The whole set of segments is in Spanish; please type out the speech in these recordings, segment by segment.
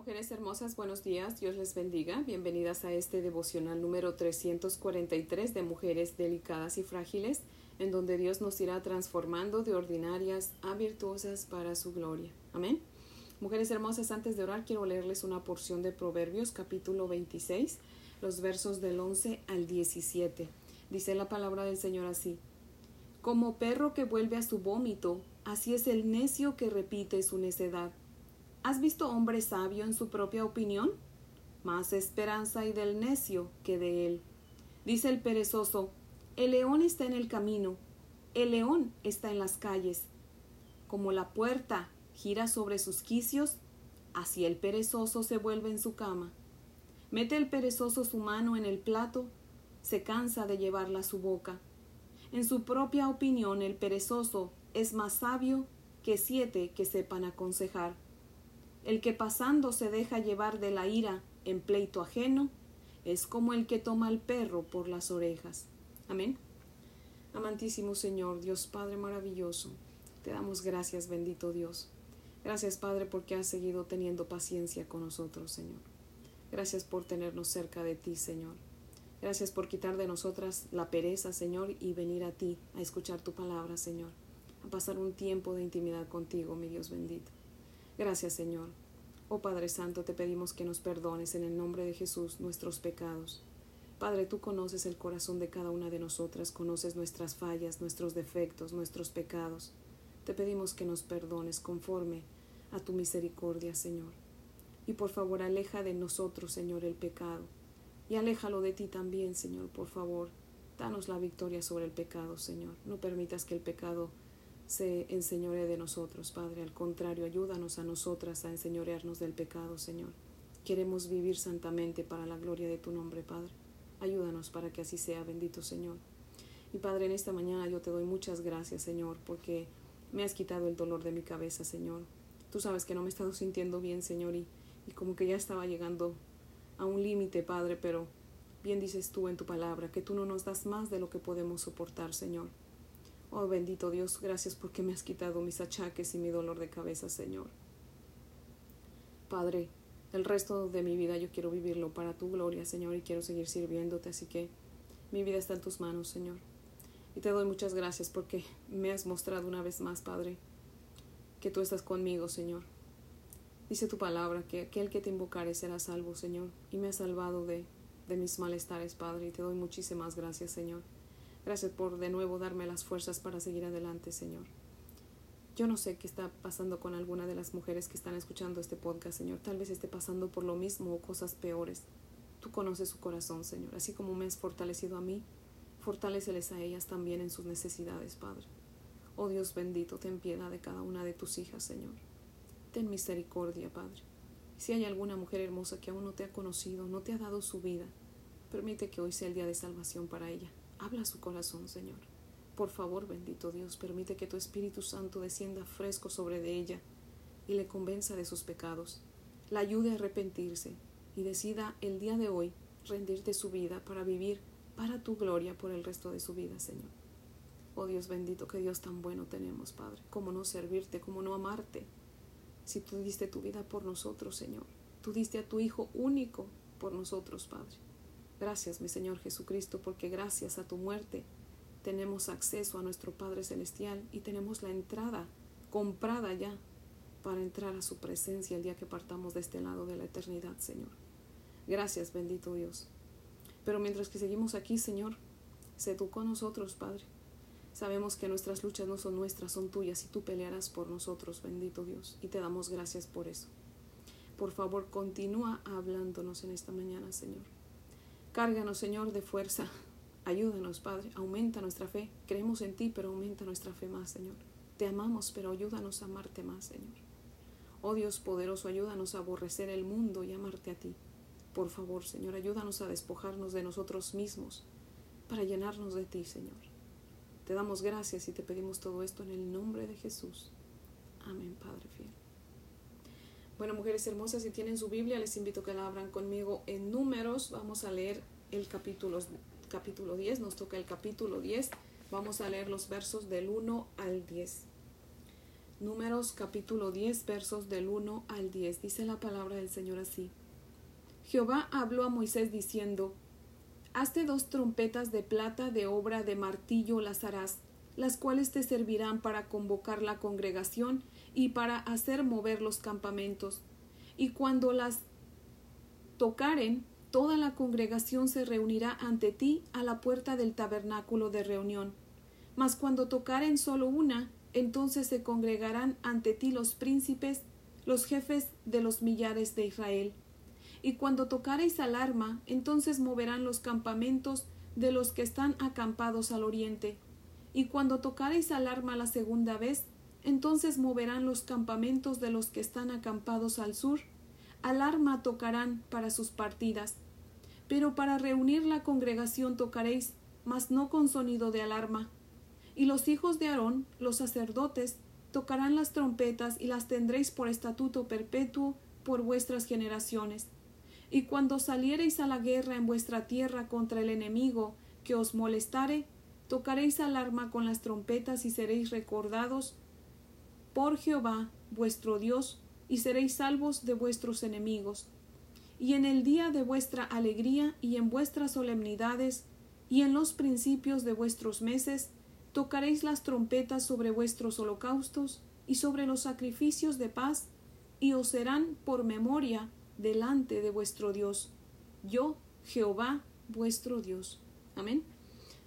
mujeres hermosas, buenos días, Dios les bendiga. Bienvenidas a este devocional número 343 de Mujeres Delicadas y Frágiles, en donde Dios nos irá transformando de ordinarias a virtuosas para su gloria. Amén. Mujeres hermosas, antes de orar quiero leerles una porción de Proverbios capítulo 26, los versos del 11 al 17. Dice la palabra del Señor así. Como perro que vuelve a su vómito, así es el necio que repite su necedad. ¿Has visto hombre sabio en su propia opinión? Más esperanza hay del necio que de él. Dice el perezoso, el león está en el camino, el león está en las calles. Como la puerta gira sobre sus quicios, así el perezoso se vuelve en su cama. Mete el perezoso su mano en el plato, se cansa de llevarla a su boca. En su propia opinión el perezoso es más sabio que siete que sepan aconsejar. El que pasando se deja llevar de la ira en pleito ajeno es como el que toma al perro por las orejas. Amén. Amantísimo Señor, Dios Padre maravilloso, te damos gracias, bendito Dios. Gracias, Padre, porque has seguido teniendo paciencia con nosotros, Señor. Gracias por tenernos cerca de ti, Señor. Gracias por quitar de nosotras la pereza, Señor, y venir a ti a escuchar tu palabra, Señor, a pasar un tiempo de intimidad contigo, mi Dios bendito. Gracias, Señor. Oh Padre Santo, te pedimos que nos perdones en el nombre de Jesús nuestros pecados. Padre, tú conoces el corazón de cada una de nosotras, conoces nuestras fallas, nuestros defectos, nuestros pecados. Te pedimos que nos perdones conforme a tu misericordia, Señor. Y por favor, aleja de nosotros, Señor, el pecado. Y aléjalo de ti también, Señor, por favor. Danos la victoria sobre el pecado, Señor. No permitas que el pecado se enseñore de nosotros, Padre. Al contrario, ayúdanos a nosotras a enseñorearnos del pecado, Señor. Queremos vivir santamente para la gloria de tu nombre, Padre. Ayúdanos para que así sea, bendito Señor. Y Padre, en esta mañana yo te doy muchas gracias, Señor, porque me has quitado el dolor de mi cabeza, Señor. Tú sabes que no me he estado sintiendo bien, Señor, y, y como que ya estaba llegando a un límite, Padre, pero bien dices tú en tu palabra, que tú no nos das más de lo que podemos soportar, Señor. Oh bendito Dios, gracias porque me has quitado mis achaques y mi dolor de cabeza, Señor. Padre, el resto de mi vida yo quiero vivirlo para tu gloria, Señor, y quiero seguir sirviéndote, así que mi vida está en tus manos, Señor. Y te doy muchas gracias porque me has mostrado una vez más, Padre, que tú estás conmigo, Señor. Dice tu palabra que aquel que te invocare será salvo, Señor, y me has salvado de, de mis malestares, Padre, y te doy muchísimas gracias, Señor. Gracias por de nuevo darme las fuerzas para seguir adelante, Señor. Yo no sé qué está pasando con alguna de las mujeres que están escuchando este podcast, Señor. Tal vez esté pasando por lo mismo o cosas peores. Tú conoces su corazón, Señor. Así como me has fortalecido a mí, fortaleceles a ellas también en sus necesidades, Padre. Oh Dios bendito, ten piedad de cada una de tus hijas, Señor. Ten misericordia, Padre. Si hay alguna mujer hermosa que aún no te ha conocido, no te ha dado su vida, permite que hoy sea el día de salvación para ella. Habla su corazón, Señor. Por favor, bendito Dios, permite que tu Espíritu Santo descienda fresco sobre de ella y le convenza de sus pecados, la ayude a arrepentirse y decida el día de hoy rendirte su vida para vivir para tu gloria por el resto de su vida, Señor. Oh Dios bendito, que Dios tan bueno tenemos, Padre. ¿Cómo no servirte? ¿Cómo no amarte? Si tú diste tu vida por nosotros, Señor. Tú diste a tu Hijo único por nosotros, Padre. Gracias, mi Señor Jesucristo, porque gracias a tu muerte tenemos acceso a nuestro Padre Celestial y tenemos la entrada comprada ya para entrar a su presencia el día que partamos de este lado de la eternidad, Señor. Gracias, bendito Dios. Pero mientras que seguimos aquí, Señor, tú con nosotros, Padre. Sabemos que nuestras luchas no son nuestras, son tuyas y tú pelearás por nosotros, bendito Dios, y te damos gracias por eso. Por favor, continúa hablándonos en esta mañana, Señor. Cárganos, Señor, de fuerza. Ayúdanos, Padre. Aumenta nuestra fe. Creemos en ti, pero aumenta nuestra fe más, Señor. Te amamos, pero ayúdanos a amarte más, Señor. Oh Dios poderoso, ayúdanos a aborrecer el mundo y amarte a ti. Por favor, Señor, ayúdanos a despojarnos de nosotros mismos para llenarnos de ti, Señor. Te damos gracias y te pedimos todo esto en el nombre de Jesús. Amén, Padre fiel. Bueno, mujeres hermosas, si tienen su Biblia, les invito a que la abran conmigo en números. Vamos a leer el capítulo, capítulo 10, nos toca el capítulo 10. Vamos a leer los versos del 1 al 10. Números capítulo 10 versos del 1 al 10. Dice la palabra del Señor así. Jehová habló a Moisés diciendo, Hazte dos trompetas de plata de obra de martillo las harás, las cuales te servirán para convocar la congregación y para hacer mover los campamentos. Y cuando las tocaren, toda la congregación se reunirá ante ti a la puerta del tabernáculo de reunión. Mas cuando tocaren solo una, entonces se congregarán ante ti los príncipes, los jefes de los millares de Israel. Y cuando tocareis alarma, entonces moverán los campamentos de los que están acampados al oriente. Y cuando tocareis alarma la segunda vez, entonces moverán los campamentos de los que están acampados al sur. Alarma tocarán para sus partidas. Pero para reunir la congregación tocaréis, mas no con sonido de alarma. Y los hijos de Aarón, los sacerdotes, tocarán las trompetas y las tendréis por estatuto perpetuo por vuestras generaciones. Y cuando saliereis a la guerra en vuestra tierra contra el enemigo que os molestare, tocaréis alarma con las trompetas y seréis recordados por Jehová vuestro Dios, y seréis salvos de vuestros enemigos. Y en el día de vuestra alegría y en vuestras solemnidades y en los principios de vuestros meses, tocaréis las trompetas sobre vuestros holocaustos y sobre los sacrificios de paz, y os serán por memoria delante de vuestro Dios. Yo, Jehová, vuestro Dios. Amén.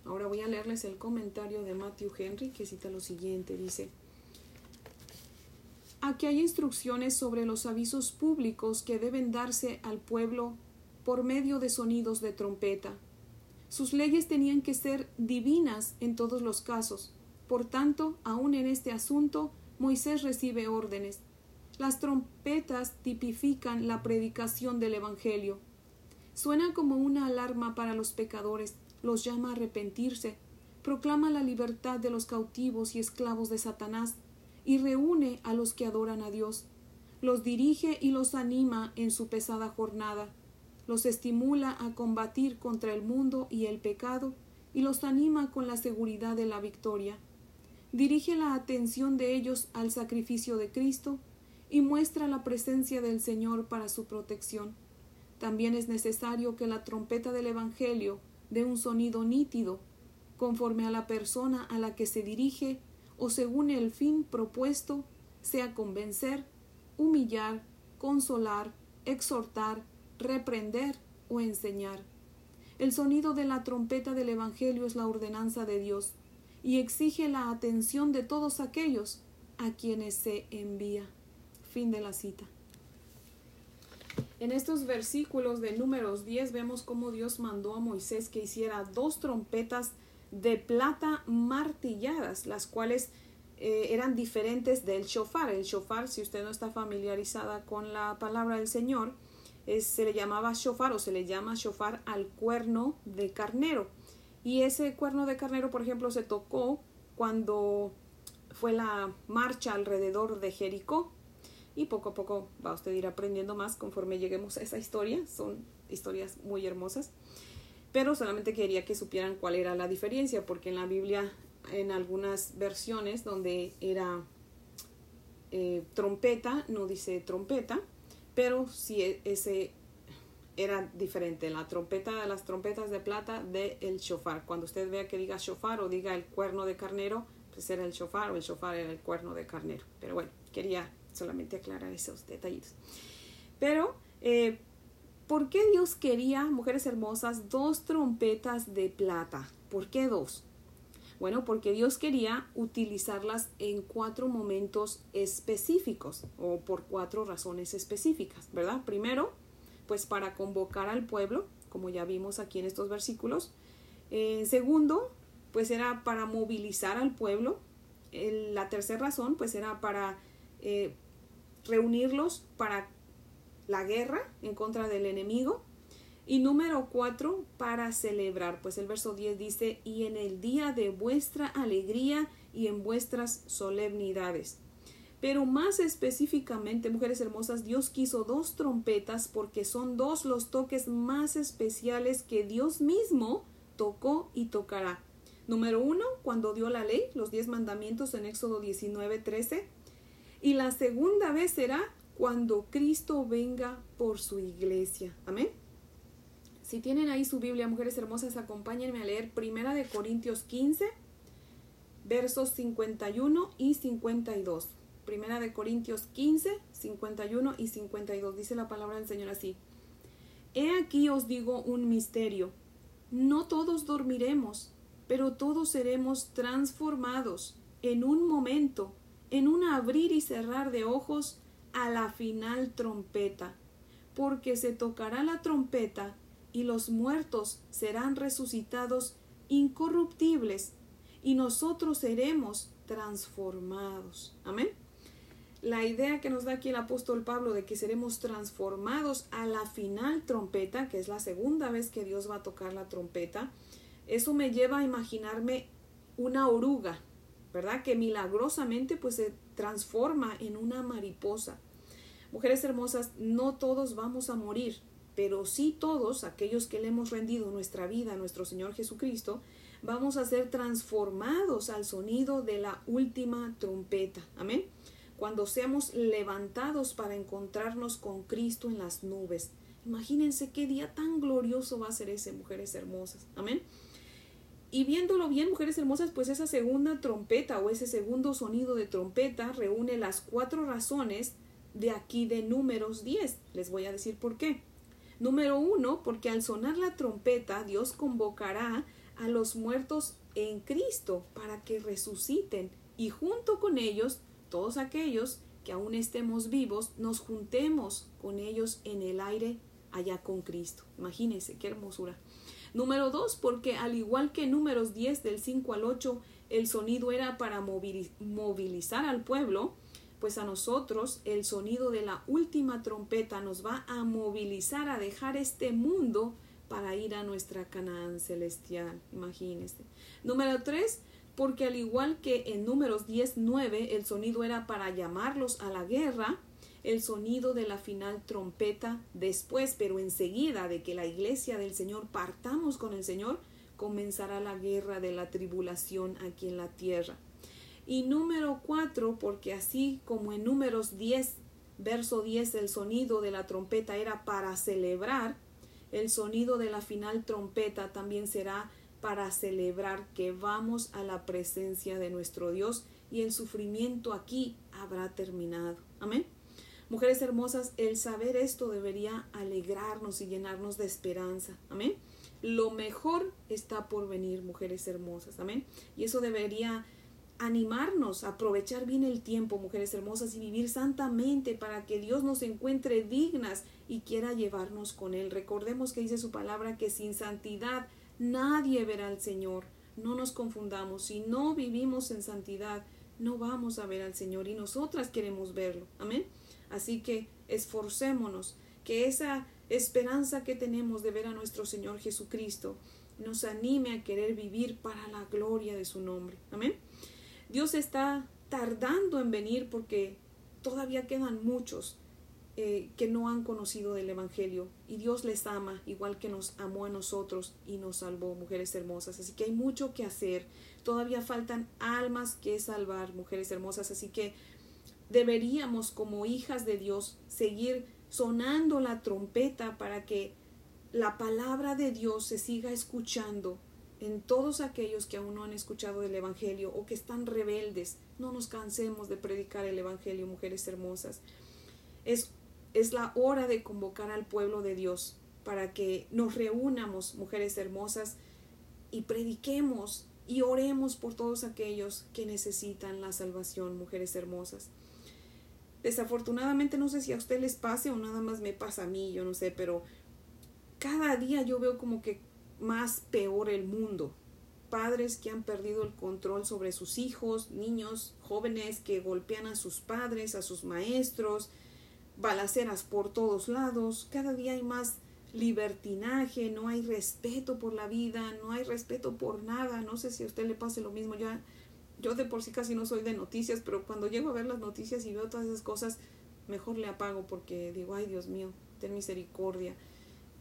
Ahora voy a leerles el comentario de Matthew Henry que cita lo siguiente. Dice, Aquí hay instrucciones sobre los avisos públicos que deben darse al pueblo por medio de sonidos de trompeta. Sus leyes tenían que ser divinas en todos los casos. Por tanto, aun en este asunto, Moisés recibe órdenes. Las trompetas tipifican la predicación del Evangelio. Suena como una alarma para los pecadores, los llama a arrepentirse, proclama la libertad de los cautivos y esclavos de Satanás, y reúne a los que adoran a Dios. Los dirige y los anima en su pesada jornada. Los estimula a combatir contra el mundo y el pecado y los anima con la seguridad de la victoria. Dirige la atención de ellos al sacrificio de Cristo y muestra la presencia del Señor para su protección. También es necesario que la trompeta del Evangelio dé un sonido nítido, conforme a la persona a la que se dirige o según el fin propuesto, sea convencer, humillar, consolar, exhortar, reprender o enseñar. El sonido de la trompeta del Evangelio es la ordenanza de Dios y exige la atención de todos aquellos a quienes se envía. Fin de la cita. En estos versículos de números 10 vemos cómo Dios mandó a Moisés que hiciera dos trompetas de plata martilladas, las cuales eh, eran diferentes del shofar. El shofar, si usted no está familiarizada con la palabra del Señor, se le llamaba shofar o se le llama shofar al cuerno de carnero. Y ese cuerno de carnero, por ejemplo, se tocó cuando fue la marcha alrededor de Jericó y poco a poco va usted a ir aprendiendo más conforme lleguemos a esa historia. Son historias muy hermosas. Pero solamente quería que supieran cuál era la diferencia, porque en la Biblia, en algunas versiones donde era eh, trompeta, no dice trompeta, pero sí e, ese era diferente, la trompeta, las trompetas de plata del el shofar. Cuando usted vea que diga shofar o diga el cuerno de carnero, pues era el shofar o el shofar era el cuerno de carnero. Pero bueno, quería solamente aclarar esos detallitos. Pero, eh, ¿por qué Dios quería, mujeres hermosas, dos trompetas de plata? ¿Por qué dos? Bueno, porque Dios quería utilizarlas en cuatro momentos específicos o por cuatro razones específicas, ¿verdad? Primero, pues para convocar al pueblo, como ya vimos aquí en estos versículos. En segundo, pues era para movilizar al pueblo. la tercera razón, pues era para eh, reunirlos para la guerra en contra del enemigo. Y número cuatro, para celebrar, pues el verso 10 dice, y en el día de vuestra alegría y en vuestras solemnidades. Pero más específicamente, mujeres hermosas, Dios quiso dos trompetas porque son dos los toques más especiales que Dios mismo tocó y tocará. Número uno, cuando dio la ley, los diez mandamientos en Éxodo 19, 13 Y la segunda vez será cuando Cristo venga por su iglesia. Amén. Si tienen ahí su Biblia, mujeres hermosas, acompáñenme a leer Primera de Corintios 15, versos 51 y 52. Primera de Corintios 15, 51 y 52. Dice la palabra del Señor así. He aquí os digo un misterio. No todos dormiremos, pero todos seremos transformados en un momento, en un abrir y cerrar de ojos, a la final trompeta, porque se tocará la trompeta y los muertos serán resucitados incorruptibles y nosotros seremos transformados. Amén. La idea que nos da aquí el apóstol Pablo de que seremos transformados a la final trompeta, que es la segunda vez que Dios va a tocar la trompeta, eso me lleva a imaginarme una oruga, ¿verdad? Que milagrosamente pues se transforma en una mariposa. Mujeres hermosas, no todos vamos a morir, pero sí todos, aquellos que le hemos rendido nuestra vida a nuestro Señor Jesucristo, vamos a ser transformados al sonido de la última trompeta. Amén. Cuando seamos levantados para encontrarnos con Cristo en las nubes. Imagínense qué día tan glorioso va a ser ese, mujeres hermosas. Amén. Y viéndolo bien, mujeres hermosas, pues esa segunda trompeta o ese segundo sonido de trompeta reúne las cuatro razones de aquí de números 10. Les voy a decir por qué. Número uno, porque al sonar la trompeta, Dios convocará a los muertos en Cristo para que resuciten y junto con ellos, todos aquellos que aún estemos vivos, nos juntemos con ellos en el aire allá con Cristo. Imagínense qué hermosura. Número dos, porque al igual que números 10 del 5 al 8, el sonido era para movilizar al pueblo, pues a nosotros el sonido de la última trompeta nos va a movilizar a dejar este mundo para ir a nuestra Canaán celestial. Imagínense. Número 3, porque al igual que en números 10, 9, el sonido era para llamarlos a la guerra, el sonido de la final trompeta después, pero enseguida de que la iglesia del Señor partamos con el Señor, comenzará la guerra de la tribulación aquí en la tierra. Y número 4, porque así como en números 10, verso 10, el sonido de la trompeta era para celebrar, el sonido de la final trompeta también será para celebrar que vamos a la presencia de nuestro Dios y el sufrimiento aquí habrá terminado. Amén. Mujeres hermosas, el saber esto debería alegrarnos y llenarnos de esperanza. Amén. Lo mejor está por venir, mujeres hermosas. Amén. Y eso debería animarnos a aprovechar bien el tiempo, mujeres hermosas, y vivir santamente para que Dios nos encuentre dignas y quiera llevarnos con Él. Recordemos que dice su palabra que sin santidad nadie verá al Señor. No nos confundamos, si no vivimos en santidad, no vamos a ver al Señor y nosotras queremos verlo. Amén. Así que esforcémonos, que esa esperanza que tenemos de ver a nuestro Señor Jesucristo nos anime a querer vivir para la gloria de su nombre. Amén. Dios está tardando en venir porque todavía quedan muchos eh, que no han conocido del Evangelio y Dios les ama igual que nos amó a nosotros y nos salvó, mujeres hermosas. Así que hay mucho que hacer. Todavía faltan almas que salvar, mujeres hermosas. Así que deberíamos como hijas de Dios seguir sonando la trompeta para que la palabra de Dios se siga escuchando en todos aquellos que aún no han escuchado del Evangelio o que están rebeldes. No nos cansemos de predicar el Evangelio, mujeres hermosas. Es, es la hora de convocar al pueblo de Dios para que nos reunamos, mujeres hermosas, y prediquemos y oremos por todos aquellos que necesitan la salvación, mujeres hermosas. Desafortunadamente no sé si a usted les pase o nada más me pasa a mí, yo no sé, pero cada día yo veo como que más peor el mundo. Padres que han perdido el control sobre sus hijos, niños, jóvenes que golpean a sus padres, a sus maestros, balaceras por todos lados. Cada día hay más libertinaje, no hay respeto por la vida, no hay respeto por nada. No sé si a usted le pase lo mismo. Ya, yo de por sí casi no soy de noticias, pero cuando llego a ver las noticias y veo todas esas cosas, mejor le apago porque digo, ay Dios mío, ten misericordia.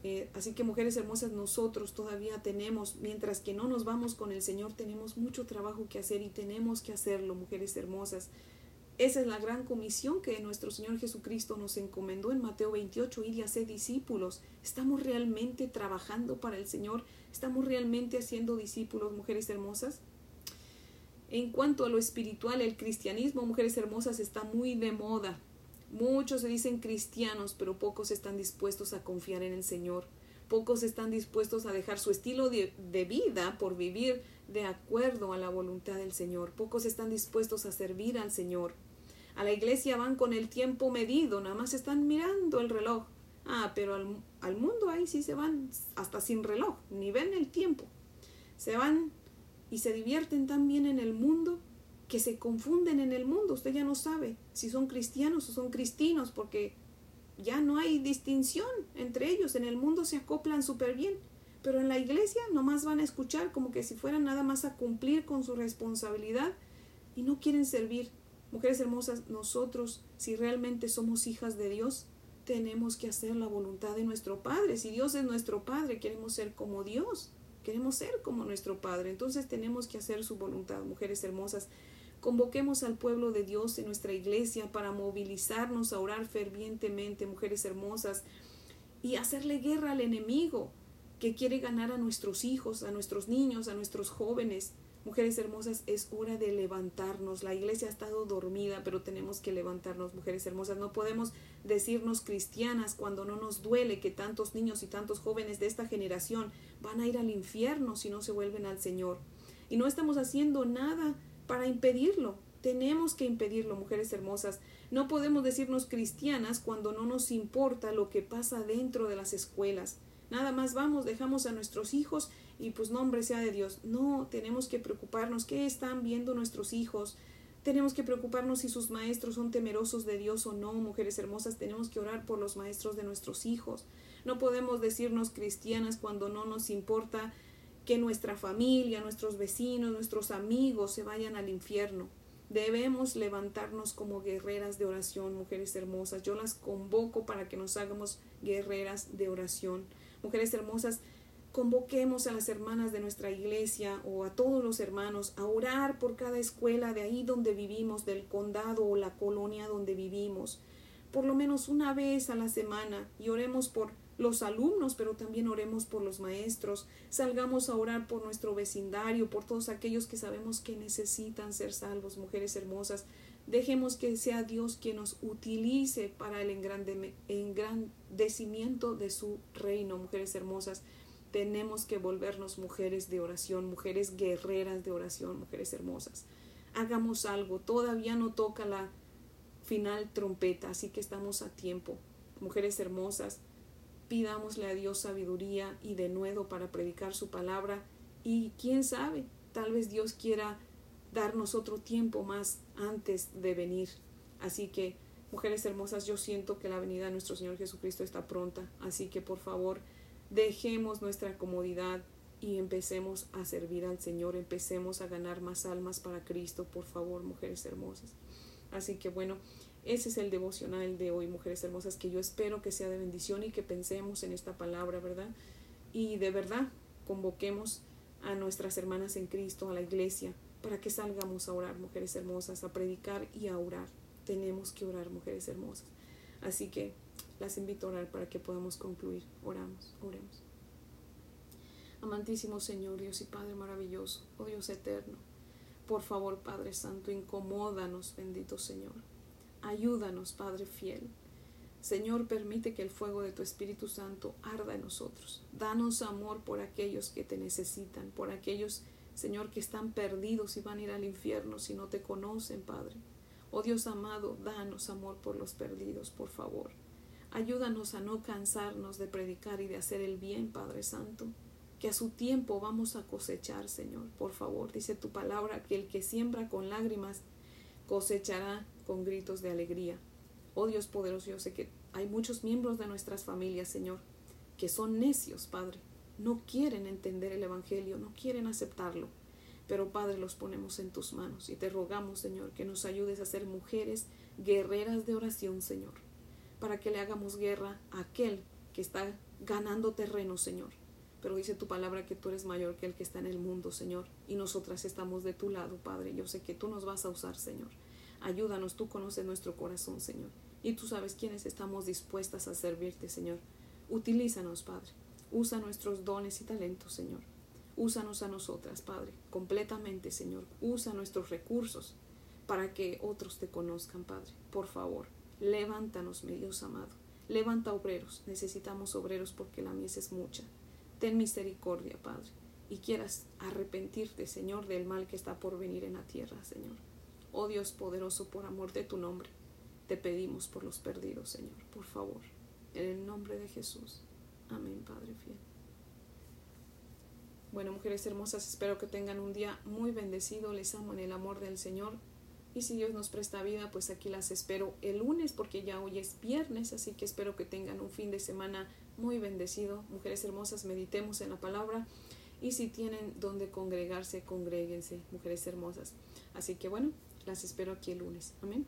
Eh, así que mujeres hermosas, nosotros todavía tenemos, mientras que no nos vamos con el Señor, tenemos mucho trabajo que hacer y tenemos que hacerlo, mujeres hermosas. Esa es la gran comisión que nuestro Señor Jesucristo nos encomendó en Mateo 28, ir y hacer discípulos. ¿Estamos realmente trabajando para el Señor? ¿Estamos realmente haciendo discípulos, mujeres hermosas? En cuanto a lo espiritual, el cristianismo, mujeres hermosas, está muy de moda. Muchos se dicen cristianos, pero pocos están dispuestos a confiar en el Señor. Pocos están dispuestos a dejar su estilo de, de, vida por vivir de acuerdo a la voluntad del Señor. Pocos están dispuestos a servir al Señor. A la iglesia van con el tiempo medido, nada más están mirando el reloj. Ah, pero al, al mundo ahí sí se van hasta sin reloj, ni ven el tiempo. Se van y se divierten tan bien en el mundo que se confunden en el mundo. Usted ya no sabe si son cristianos o son cristinos porque ya no hay distinción entre ellos. En el mundo se acoplan súper bien, pero en la iglesia nomás van a escuchar como que si fueran nada más a cumplir con su responsabilidad y no quieren servir. Mujeres hermosas, nosotros, si realmente somos hijas de Dios, tenemos que hacer la voluntad de nuestro Padre. Si Dios es nuestro Padre, queremos ser como Dios. Queremos ser como nuestro Padre, entonces tenemos que hacer su voluntad, mujeres hermosas. Convoquemos al pueblo de Dios en nuestra iglesia para movilizarnos a orar fervientemente, mujeres hermosas, y hacerle guerra al enemigo que quiere ganar a nuestros hijos, a nuestros niños, a nuestros jóvenes. Mujeres hermosas, es hora de levantarnos. La iglesia ha estado dormida, pero tenemos que levantarnos, mujeres hermosas. No podemos decirnos cristianas cuando no nos duele que tantos niños y tantos jóvenes de esta generación van a ir al infierno si no se vuelven al Señor. Y no estamos haciendo nada para impedirlo. Tenemos que impedirlo, mujeres hermosas. No podemos decirnos cristianas cuando no nos importa lo que pasa dentro de las escuelas. Nada más vamos, dejamos a nuestros hijos y pues nombre sea de Dios. No, tenemos que preocuparnos qué están viendo nuestros hijos. Tenemos que preocuparnos si sus maestros son temerosos de Dios o no, mujeres hermosas. Tenemos que orar por los maestros de nuestros hijos. No podemos decirnos cristianas cuando no nos importa que nuestra familia, nuestros vecinos, nuestros amigos se vayan al infierno. Debemos levantarnos como guerreras de oración, mujeres hermosas. Yo las convoco para que nos hagamos guerreras de oración. Mujeres hermosas, convoquemos a las hermanas de nuestra iglesia o a todos los hermanos a orar por cada escuela de ahí donde vivimos, del condado o la colonia donde vivimos, por lo menos una vez a la semana y oremos por los alumnos, pero también oremos por los maestros, salgamos a orar por nuestro vecindario, por todos aquellos que sabemos que necesitan ser salvos, mujeres hermosas. Dejemos que sea Dios quien nos utilice para el engrandecimiento de su reino, mujeres hermosas tenemos que volvernos mujeres de oración, mujeres guerreras de oración, mujeres hermosas. Hagamos algo, todavía no toca la final trompeta, así que estamos a tiempo. Mujeres hermosas, pidámosle a Dios sabiduría y de nuevo para predicar su palabra y quién sabe, tal vez Dios quiera darnos otro tiempo más antes de venir. Así que, mujeres hermosas, yo siento que la venida de nuestro Señor Jesucristo está pronta, así que por favor, Dejemos nuestra comodidad y empecemos a servir al Señor, empecemos a ganar más almas para Cristo, por favor, mujeres hermosas. Así que bueno, ese es el devocional de hoy, mujeres hermosas, que yo espero que sea de bendición y que pensemos en esta palabra, ¿verdad? Y de verdad convoquemos a nuestras hermanas en Cristo, a la iglesia, para que salgamos a orar, mujeres hermosas, a predicar y a orar. Tenemos que orar, mujeres hermosas. Así que las invito a orar para que podamos concluir. Oramos, oremos. Amantísimo Señor, Dios y Padre maravilloso, oh Dios eterno, por favor, Padre Santo, incomódanos, bendito Señor. Ayúdanos, Padre fiel. Señor, permite que el fuego de tu Espíritu Santo arda en nosotros. Danos amor por aquellos que te necesitan, por aquellos, Señor, que están perdidos y van a ir al infierno si no te conocen, Padre. Oh Dios amado, danos amor por los perdidos, por favor. Ayúdanos a no cansarnos de predicar y de hacer el bien, Padre Santo, que a su tiempo vamos a cosechar, Señor. Por favor, dice tu palabra que el que siembra con lágrimas cosechará con gritos de alegría. Oh Dios poderoso, yo sé que hay muchos miembros de nuestras familias, Señor, que son necios, Padre. No quieren entender el Evangelio, no quieren aceptarlo. Pero Padre, los ponemos en tus manos y te rogamos, Señor, que nos ayudes a ser mujeres guerreras de oración, Señor para que le hagamos guerra a aquel que está ganando terreno, Señor. Pero dice tu palabra que tú eres mayor que el que está en el mundo, Señor. Y nosotras estamos de tu lado, Padre. Yo sé que tú nos vas a usar, Señor. Ayúdanos, tú conoces nuestro corazón, Señor. Y tú sabes quiénes estamos dispuestas a servirte, Señor. Utilízanos, Padre. Usa nuestros dones y talentos, Señor. Úsanos a nosotras, Padre, completamente, Señor. Usa nuestros recursos para que otros te conozcan, Padre. Por favor, levántanos, mi Dios amado. Levanta obreros. Necesitamos obreros porque la mies es mucha. Ten misericordia, Padre, y quieras arrepentirte, Señor, del mal que está por venir en la tierra, Señor. Oh Dios poderoso, por amor de tu nombre, te pedimos por los perdidos, Señor, por favor, en el nombre de Jesús. Amén, Padre fiel. Bueno, mujeres hermosas, espero que tengan un día muy bendecido. Les amo en el amor del Señor. Y si Dios nos presta vida, pues aquí las espero el lunes porque ya hoy es viernes, así que espero que tengan un fin de semana muy bendecido. Mujeres hermosas, meditemos en la palabra y si tienen donde congregarse, congréguense, mujeres hermosas. Así que bueno, las espero aquí el lunes. Amén.